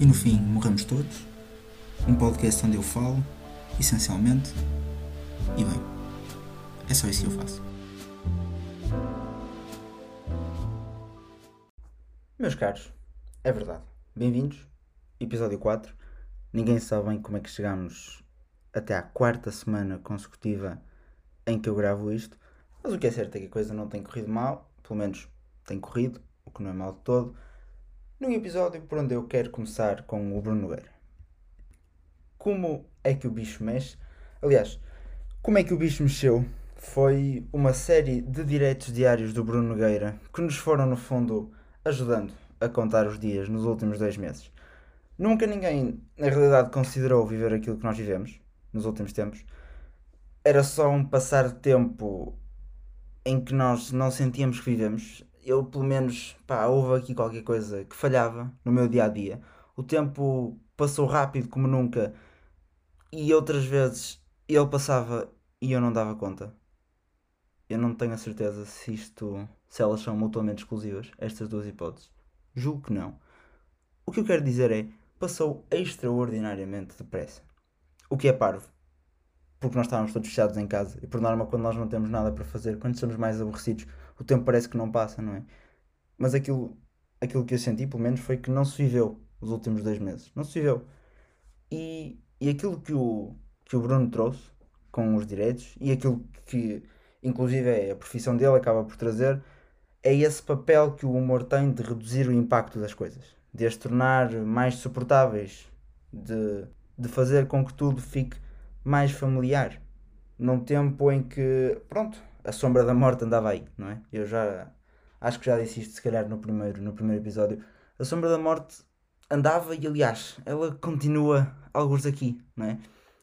E no fim, morremos todos. Um podcast onde eu falo, essencialmente. E bem, é só isso que eu faço. Meus caros, é verdade. Bem-vindos. Episódio 4. Ninguém sabe bem como é que chegamos até à quarta semana consecutiva em que eu gravo isto. Mas o que é certo é que a coisa não tem corrido mal. Pelo menos tem corrido, o que não é mal de todo. Num episódio por onde eu quero começar com o Bruno Nogueira. Como é que o bicho mexe? Aliás, como é que o bicho mexeu? Foi uma série de diretos diários do Bruno Nogueira que nos foram, no fundo, ajudando a contar os dias nos últimos dois meses. Nunca ninguém, na realidade, considerou viver aquilo que nós vivemos nos últimos tempos. Era só um passar de tempo em que nós não sentíamos que vivemos. Eu, pelo menos, pá, houve aqui qualquer coisa que falhava no meu dia a dia. O tempo passou rápido como nunca e outras vezes ele passava e eu não dava conta. Eu não tenho a certeza se isto, se elas são mutuamente exclusivas, estas duas hipóteses. Julgo que não. O que eu quero dizer é, passou extraordinariamente depressa. O que é parvo. Porque nós estávamos todos fechados em casa. E por norma, quando nós não temos nada para fazer, quando estamos mais aborrecidos, o tempo parece que não passa, não é? Mas aquilo, aquilo que eu senti, pelo menos, foi que não se viveu os últimos dois meses. Não se viveu. E, e aquilo que o, que o Bruno trouxe com os direitos e aquilo que, inclusive, é a profissão dele, acaba por trazer, é esse papel que o humor tem de reduzir o impacto das coisas, de as tornar mais suportáveis, de, de fazer com que tudo fique mais familiar. Num tempo em que, pronto, a sombra da morte andava aí, não é? Eu já acho que já disse isto, se calhar, no primeiro, no primeiro episódio. A sombra da morte andava e, aliás, ela continua alguns aqui, não é?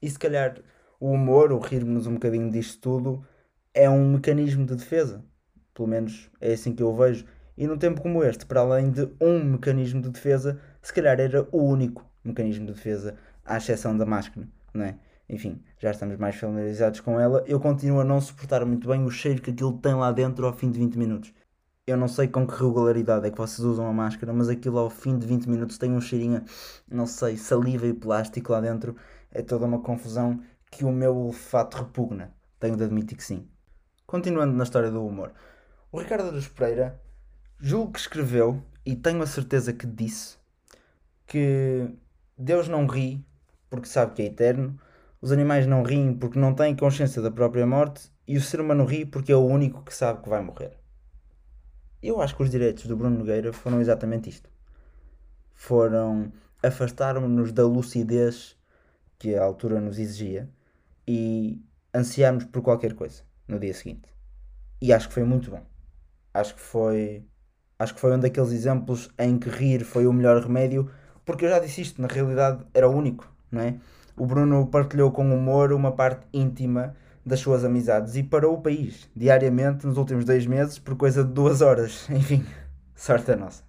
E se calhar o humor, o rirmos um bocadinho disto tudo, é um mecanismo de defesa. Pelo menos é assim que eu vejo. E num tempo como este, para além de um mecanismo de defesa, se calhar era o único mecanismo de defesa, à exceção da máscara, não é? Enfim, já estamos mais familiarizados com ela. Eu continuo a não suportar muito bem o cheiro que aquilo tem lá dentro ao fim de 20 minutos. Eu não sei com que regularidade é que vocês usam a máscara, mas aquilo ao fim de 20 minutos tem um cheirinho, não sei, saliva e plástico lá dentro. É toda uma confusão que o meu olfato repugna. Tenho de admitir que sim. Continuando na história do humor. O Ricardo dos Pereira julgo que escreveu, e tenho a certeza que disse, que Deus não ri porque sabe que é eterno, os animais não riem porque não têm consciência da própria morte e o ser humano ri porque é o único que sabe que vai morrer. Eu acho que os direitos do Bruno Nogueira foram exatamente isto. Foram afastar-nos da lucidez que a altura nos exigia e ansiarmos por qualquer coisa no dia seguinte. E acho que foi muito bom. Acho que foi acho que foi um daqueles exemplos em que rir foi o melhor remédio, porque eu já disse isto, na realidade era o único, não é? O Bruno partilhou com humor uma parte íntima das suas amizades e parou o país diariamente nos últimos dois meses por coisa de duas horas. Enfim, sorte a nossa.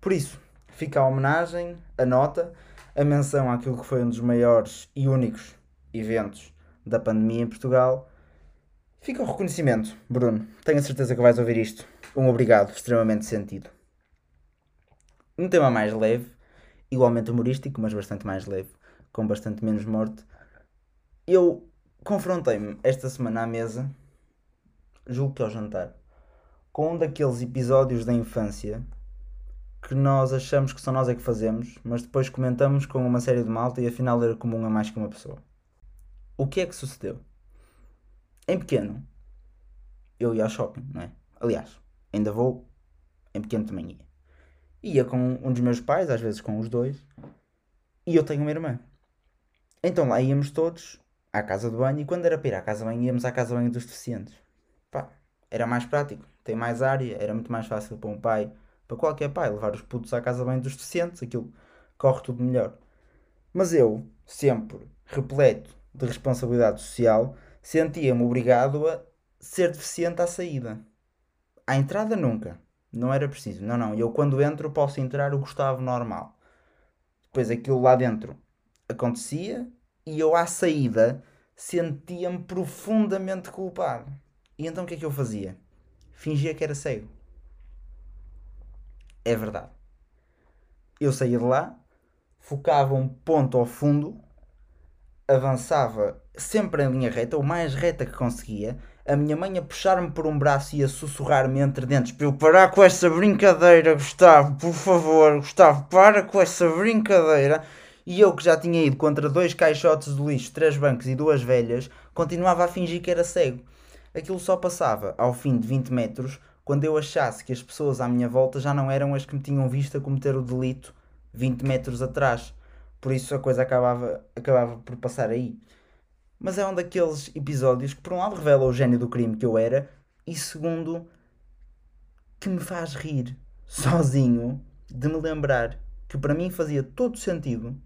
Por isso, fica a homenagem, a nota, a menção àquilo que foi um dos maiores e únicos eventos da pandemia em Portugal. Fica o reconhecimento, Bruno. Tenho a certeza que vais ouvir isto. Um obrigado extremamente sentido. Um tema mais leve, igualmente humorístico, mas bastante mais leve, com bastante menos morte. Eu confrontei-me esta semana à mesa, julgo que ao jantar, com um daqueles episódios da infância que nós achamos que só nós é que fazemos, mas depois comentamos com uma série de malta e afinal era comum a mais que uma pessoa. O que é que sucedeu? Em pequeno, eu ia ao shopping, não é? Aliás, ainda vou, em pequeno também ia. Ia com um dos meus pais, às vezes com os dois, e eu tenho uma irmã. Então lá íamos todos à casa de banho e quando era para ir à casa de banho íamos à casa de banho dos deficientes. Pá, era mais prático, tem mais área, era muito mais fácil para um pai, para qualquer pai, levar os putos à casa de banho dos deficientes, aquilo corre tudo melhor. Mas eu, sempre repleto de responsabilidade social, sentia-me obrigado a ser deficiente à saída. À entrada nunca, não era preciso. Não, não, eu quando entro posso entrar o Gustavo normal. Depois aquilo lá dentro acontecia e eu à saída sentia-me profundamente culpado. E então o que é que eu fazia? Fingia que era cego. É verdade. Eu saía de lá, focava um ponto ao fundo, avançava sempre em linha reta, o mais reta que conseguia. A minha mãe a puxar-me por um braço e a sussurrar-me entre dentes para eu parar com essa brincadeira, Gustavo, por favor, Gustavo, para com essa brincadeira. E eu que já tinha ido contra dois caixotes de lixo, três bancos e duas velhas, continuava a fingir que era cego. Aquilo só passava, ao fim de 20 metros, quando eu achasse que as pessoas à minha volta já não eram as que me tinham visto a cometer o delito 20 metros atrás. Por isso a coisa acabava, acabava por passar aí. Mas é um daqueles episódios que, por um lado, revela o gênio do crime que eu era, e segundo, que me faz rir sozinho de me lembrar que para mim fazia todo sentido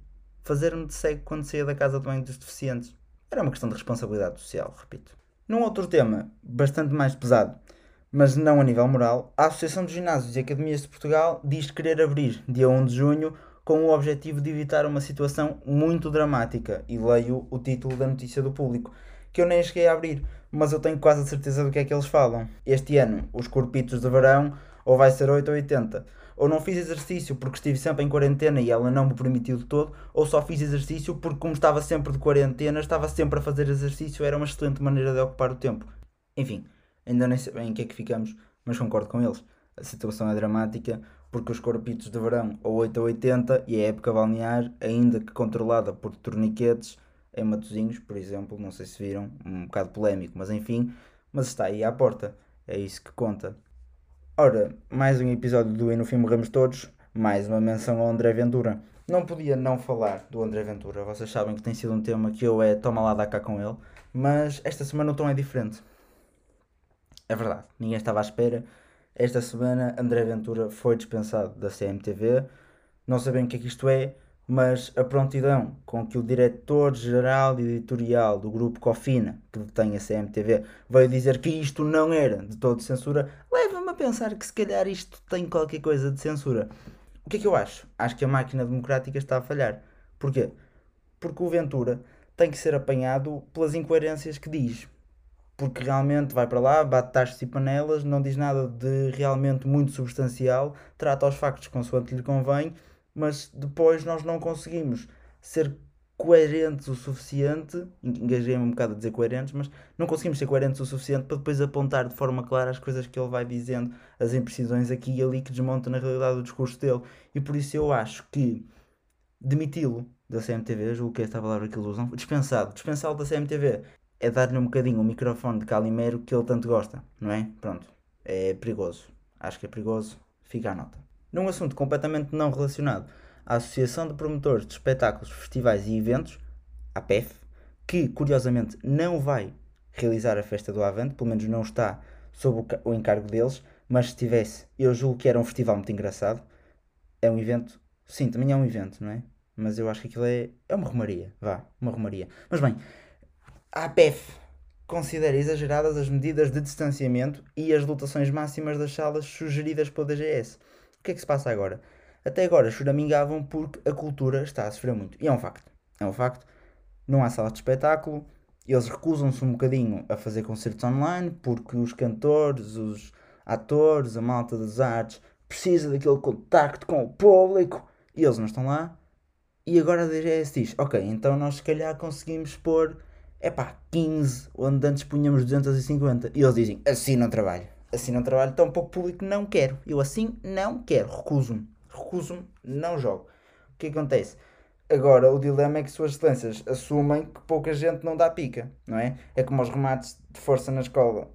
fazer-me de cego quando saía da casa de banho dos deficientes. Era uma questão de responsabilidade social, repito. Num outro tema, bastante mais pesado, mas não a nível moral, a Associação de Ginásios e Academias de Portugal diz querer abrir, dia 1 de junho, com o objetivo de evitar uma situação muito dramática. E leio o título da notícia do público, que eu nem cheguei a abrir, mas eu tenho quase a certeza do que é que eles falam. Este ano, os corpitos de verão, ou vai ser 8 ou 80 ou não fiz exercício porque estive sempre em quarentena e ela não me permitiu de todo, ou só fiz exercício porque, como estava sempre de quarentena, estava sempre a fazer exercício, era uma excelente maneira de ocupar o tempo. Enfim, ainda nem sei bem em que é que ficamos, mas concordo com eles. A situação é dramática porque os corpitos de verão, ou 8 a 80, e a época balnear, ainda que controlada por torniquetes, em Matozinhos, por exemplo, não sei se viram, um bocado polémico, mas enfim, mas está aí à porta, é isso que conta. Ora, mais um episódio do E no Fim Morremos Todos, mais uma menção ao André Ventura. Não podia não falar do André Ventura, vocês sabem que tem sido um tema que eu é toma lá da cá com ele, mas esta semana o tom é diferente. É verdade, ninguém estava à espera. Esta semana André Ventura foi dispensado da CMTV. Não sabem o que é que isto é, mas a prontidão com que o diretor-geral editorial do grupo Cofina, que detém a CMTV, veio dizer que isto não era de todo censura, leva-me a pensar que se calhar isto tem qualquer coisa de censura. O que é que eu acho? Acho que a máquina democrática está a falhar. Porquê? Porque o Ventura tem que ser apanhado pelas incoerências que diz. Porque realmente vai para lá, bate tachos e panelas, não diz nada de realmente muito substancial, trata os factos consoante lhe convém mas depois nós não conseguimos ser coerentes o suficiente, engajei-me um bocado a dizer coerentes, mas não conseguimos ser coerentes o suficiente para depois apontar de forma clara as coisas que ele vai dizendo, as imprecisões aqui e ali que desmontam na realidade o discurso dele. E por isso eu acho que demiti-lo da CMTV, julgo que esta palavra que eles usam, dispensado, dispensá-lo da CMTV é dar-lhe um bocadinho o microfone de Calimero que ele tanto gosta, não é? Pronto, é perigoso. Acho que é perigoso, fica a nota. Num assunto completamente não relacionado, a Associação de Promotores de Espetáculos, Festivais e Eventos, a PEF, que curiosamente não vai realizar a festa do Avante, pelo menos não está sob o encargo deles, mas se tivesse, eu julgo que era um festival muito engraçado. É um evento, sim, também é um evento, não é? Mas eu acho que aquilo é, é uma romaria, vá, uma romaria. Mas bem, a APEF considera exageradas as medidas de distanciamento e as lotações máximas das salas sugeridas pela DGS que é que se passa agora? Até agora choramingavam porque a cultura está a sofrer muito. E é um facto. É um facto. Não há sala de espetáculo. Eles recusam-se um bocadinho a fazer concertos online porque os cantores, os atores, a malta das artes precisa daquele contacto com o público e eles não estão lá. E agora a DGS diz: Ok, então nós se calhar conseguimos pôr é pá, 15, onde antes punhamos 250. E eles dizem: Assim não trabalho assim não trabalho tão pouco público, não quero. Eu assim não quero, recuso-me. Recuso-me, não jogo. O que acontece? Agora, o dilema é que suas excelências assumem que pouca gente não dá pica, não é? É como os remates de força na escola.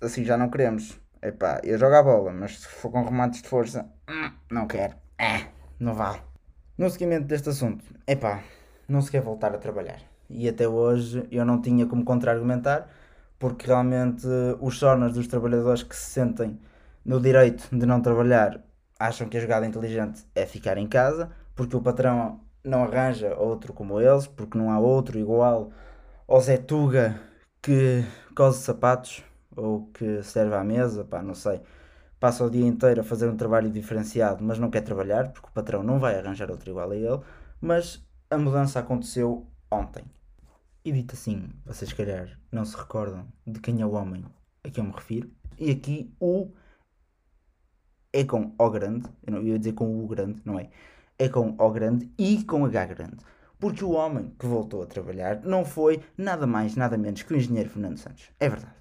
Assim já não queremos. Epá, eu jogo a bola, mas se for com remates de força, hum, não quero. É, não vale. No seguimento deste assunto, epá, não se quer voltar a trabalhar. E até hoje eu não tinha como contra-argumentar, porque realmente os sonas dos trabalhadores que se sentem no direito de não trabalhar acham que a jogada inteligente é ficar em casa, porque o patrão não arranja outro como eles, porque não há outro igual ao Zé Tuga que cose sapatos ou que serve à mesa, pá, não sei. Passa o dia inteiro a fazer um trabalho diferenciado, mas não quer trabalhar, porque o patrão não vai arranjar outro igual a ele. Mas a mudança aconteceu ontem. E dito assim, vocês se calhar não se recordam de quem é o homem a que eu me refiro. E aqui o é com O grande, eu não ia dizer com o grande, não é? é com O grande e com H grande. Porque o homem que voltou a trabalhar não foi nada mais, nada menos que o engenheiro Fernando Santos. É verdade.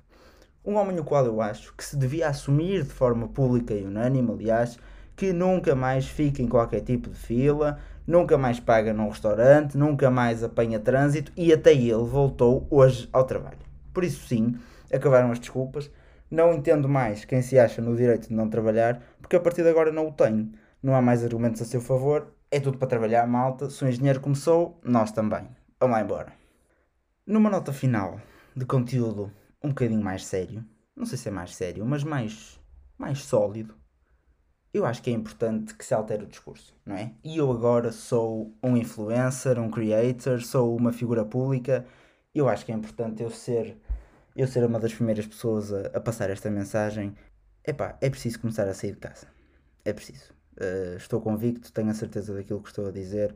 Um homem o qual eu acho que se devia assumir de forma pública e unânime, aliás, que nunca mais fica em qualquer tipo de fila, nunca mais paga num restaurante, nunca mais apanha trânsito e até ele voltou hoje ao trabalho. Por isso, sim, acabaram as desculpas. Não entendo mais quem se acha no direito de não trabalhar, porque a partir de agora não o tenho. Não há mais argumentos a seu favor, é tudo para trabalhar, malta. Se o engenheiro começou, nós também. Vamos lá embora. Numa nota final de conteúdo um bocadinho mais sério, não sei se é mais sério, mas mais, mais sólido, eu acho que é importante que se altere o discurso, não é? E eu agora sou um influencer, um creator, sou uma figura pública, eu acho que é importante eu ser, eu ser uma das primeiras pessoas a, a passar esta mensagem. Epá, é preciso começar a sair de casa. É preciso. Uh, estou convicto, tenho a certeza daquilo que estou a dizer.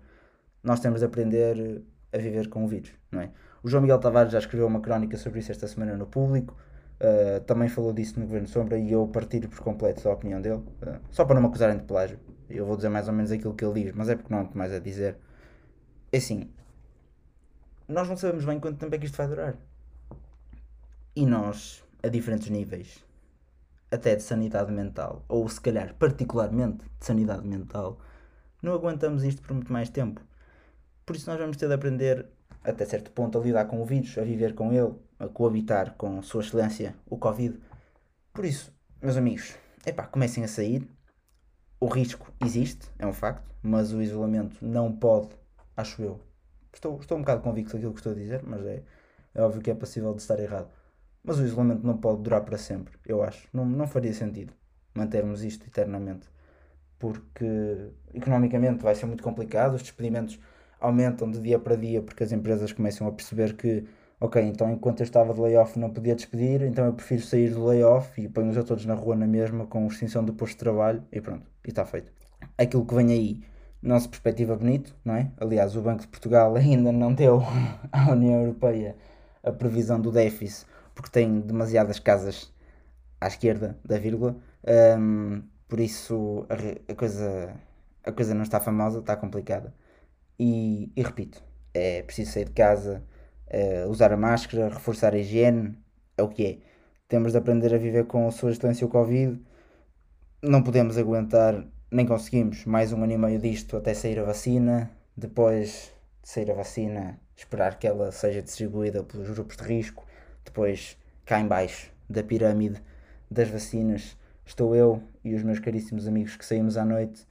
Nós temos de aprender a viver com o vírus, não é? O João Miguel Tavares já escreveu uma crónica sobre isso esta semana no público. Uh, também falou disso no Governo Sombra e eu partilho por completo da opinião dele. Uh, só para não me acusarem de plágio, eu vou dizer mais ou menos aquilo que ele diz, mas é porque não há mais a dizer. É assim, nós não sabemos bem quanto tempo é que isto vai durar. E nós, a diferentes níveis, até de sanidade mental, ou se calhar particularmente de sanidade mental, não aguentamos isto por muito mais tempo. Por isso nós vamos ter de aprender, até certo ponto, a lidar com o vírus, a viver com ele, a coabitar com Sua Excelência, o Covid. Por isso, meus amigos, epá, comecem a sair. O risco existe, é um facto, mas o isolamento não pode, acho eu. Estou, estou um bocado convicto daquilo que estou a dizer, mas é, é óbvio que é possível de estar errado. Mas o isolamento não pode durar para sempre, eu acho. Não, não faria sentido mantermos isto eternamente. Porque economicamente vai ser muito complicado, os despedimentos aumentam de dia para dia porque as empresas começam a perceber que ok, então enquanto eu estava de layoff não podia despedir, então eu prefiro sair do layoff e ponho-os a todos na rua na mesma com extinção do posto de trabalho e pronto, e está feito. Aquilo que vem aí não se perspectiva bonito, não é? Aliás, o Banco de Portugal ainda não deu à União Europeia a previsão do déficit porque tem demasiadas casas à esquerda da vírgula, um, por isso a, a, coisa, a coisa não está famosa, está complicada. E, e repito, é preciso sair de casa, uh, usar a máscara, reforçar a higiene, é o que é. Temos de aprender a viver com a sua excelência o Covid. Não podemos aguentar, nem conseguimos, mais um ano e meio disto até sair a vacina. Depois de sair a vacina, esperar que ela seja distribuída pelos grupos de risco. Depois, cá embaixo da pirâmide das vacinas, estou eu e os meus caríssimos amigos que saímos à noite.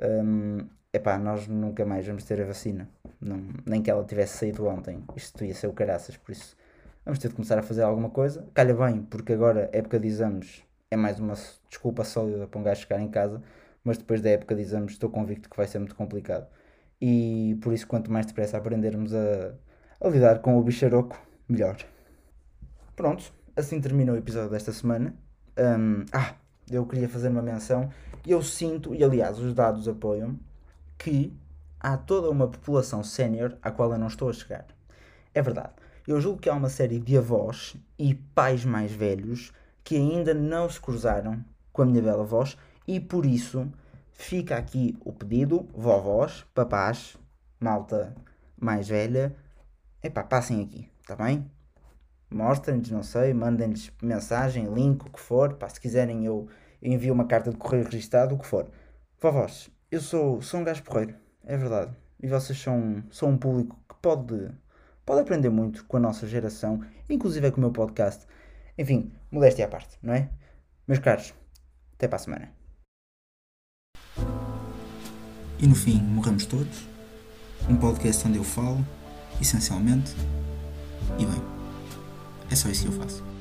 Um, epá, nós nunca mais vamos ter a vacina. Não, nem que ela tivesse saído ontem. Isto ia ser o caraças, por isso vamos ter de começar a fazer alguma coisa. Calha bem, porque agora, época de exames, é mais uma desculpa sólida para um gajo ficar em casa, mas depois da época de exames estou convicto que vai ser muito complicado. E por isso, quanto mais depressa aprendermos a, a lidar com o bicharoco, melhor. Pronto, assim termina o episódio desta semana. Um, ah, eu queria fazer uma menção. Eu sinto, e aliás os dados apoiam, que há toda uma população sénior à qual eu não estou a chegar. É verdade. Eu julgo que há uma série de avós e pais mais velhos que ainda não se cruzaram com a minha bela voz e por isso fica aqui o pedido, vovós, papás, malta mais velha, epá, passem aqui, está bem? Mostrem-lhes, não sei, mandem-lhes mensagem, link, o que for, pá, se quiserem eu envio uma carta de correio registado, o que for. Vovós, eu sou, sou um gajo porreiro, é verdade. E vocês são, são um público que pode, pode aprender muito com a nossa geração, inclusive com o meu podcast. Enfim, modéstia à parte, não é? Meus caros, até para a semana. E no fim, morremos todos. Um podcast onde eu falo, essencialmente, e bem, é só isso que eu faço.